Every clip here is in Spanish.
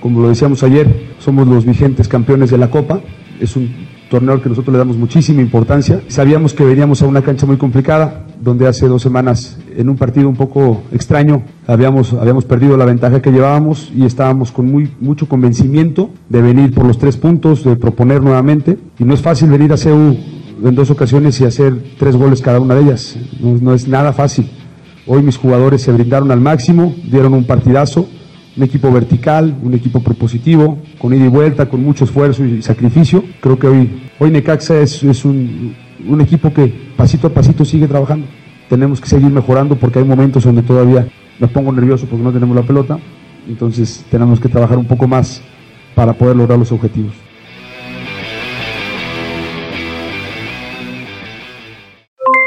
como lo decíamos ayer, somos los vigentes campeones de la Copa. Es un torneo que nosotros le damos muchísima importancia. Sabíamos que veníamos a una cancha muy complicada, donde hace dos semanas, en un partido un poco extraño, habíamos, habíamos perdido la ventaja que llevábamos y estábamos con muy, mucho convencimiento de venir por los tres puntos, de proponer nuevamente. Y no es fácil venir a CEU en dos ocasiones y hacer tres goles cada una de ellas. No es nada fácil. Hoy mis jugadores se brindaron al máximo, dieron un partidazo, un equipo vertical, un equipo propositivo, con ida y vuelta, con mucho esfuerzo y sacrificio. Creo que hoy, hoy Necaxa es, un, un equipo que pasito a pasito sigue trabajando. Tenemos que seguir mejorando porque hay momentos donde todavía me pongo nervioso porque no tenemos la pelota. Entonces tenemos que trabajar un poco más para poder lograr los objetivos.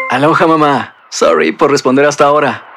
Aloha mamá. Sorry por responder hasta ahora.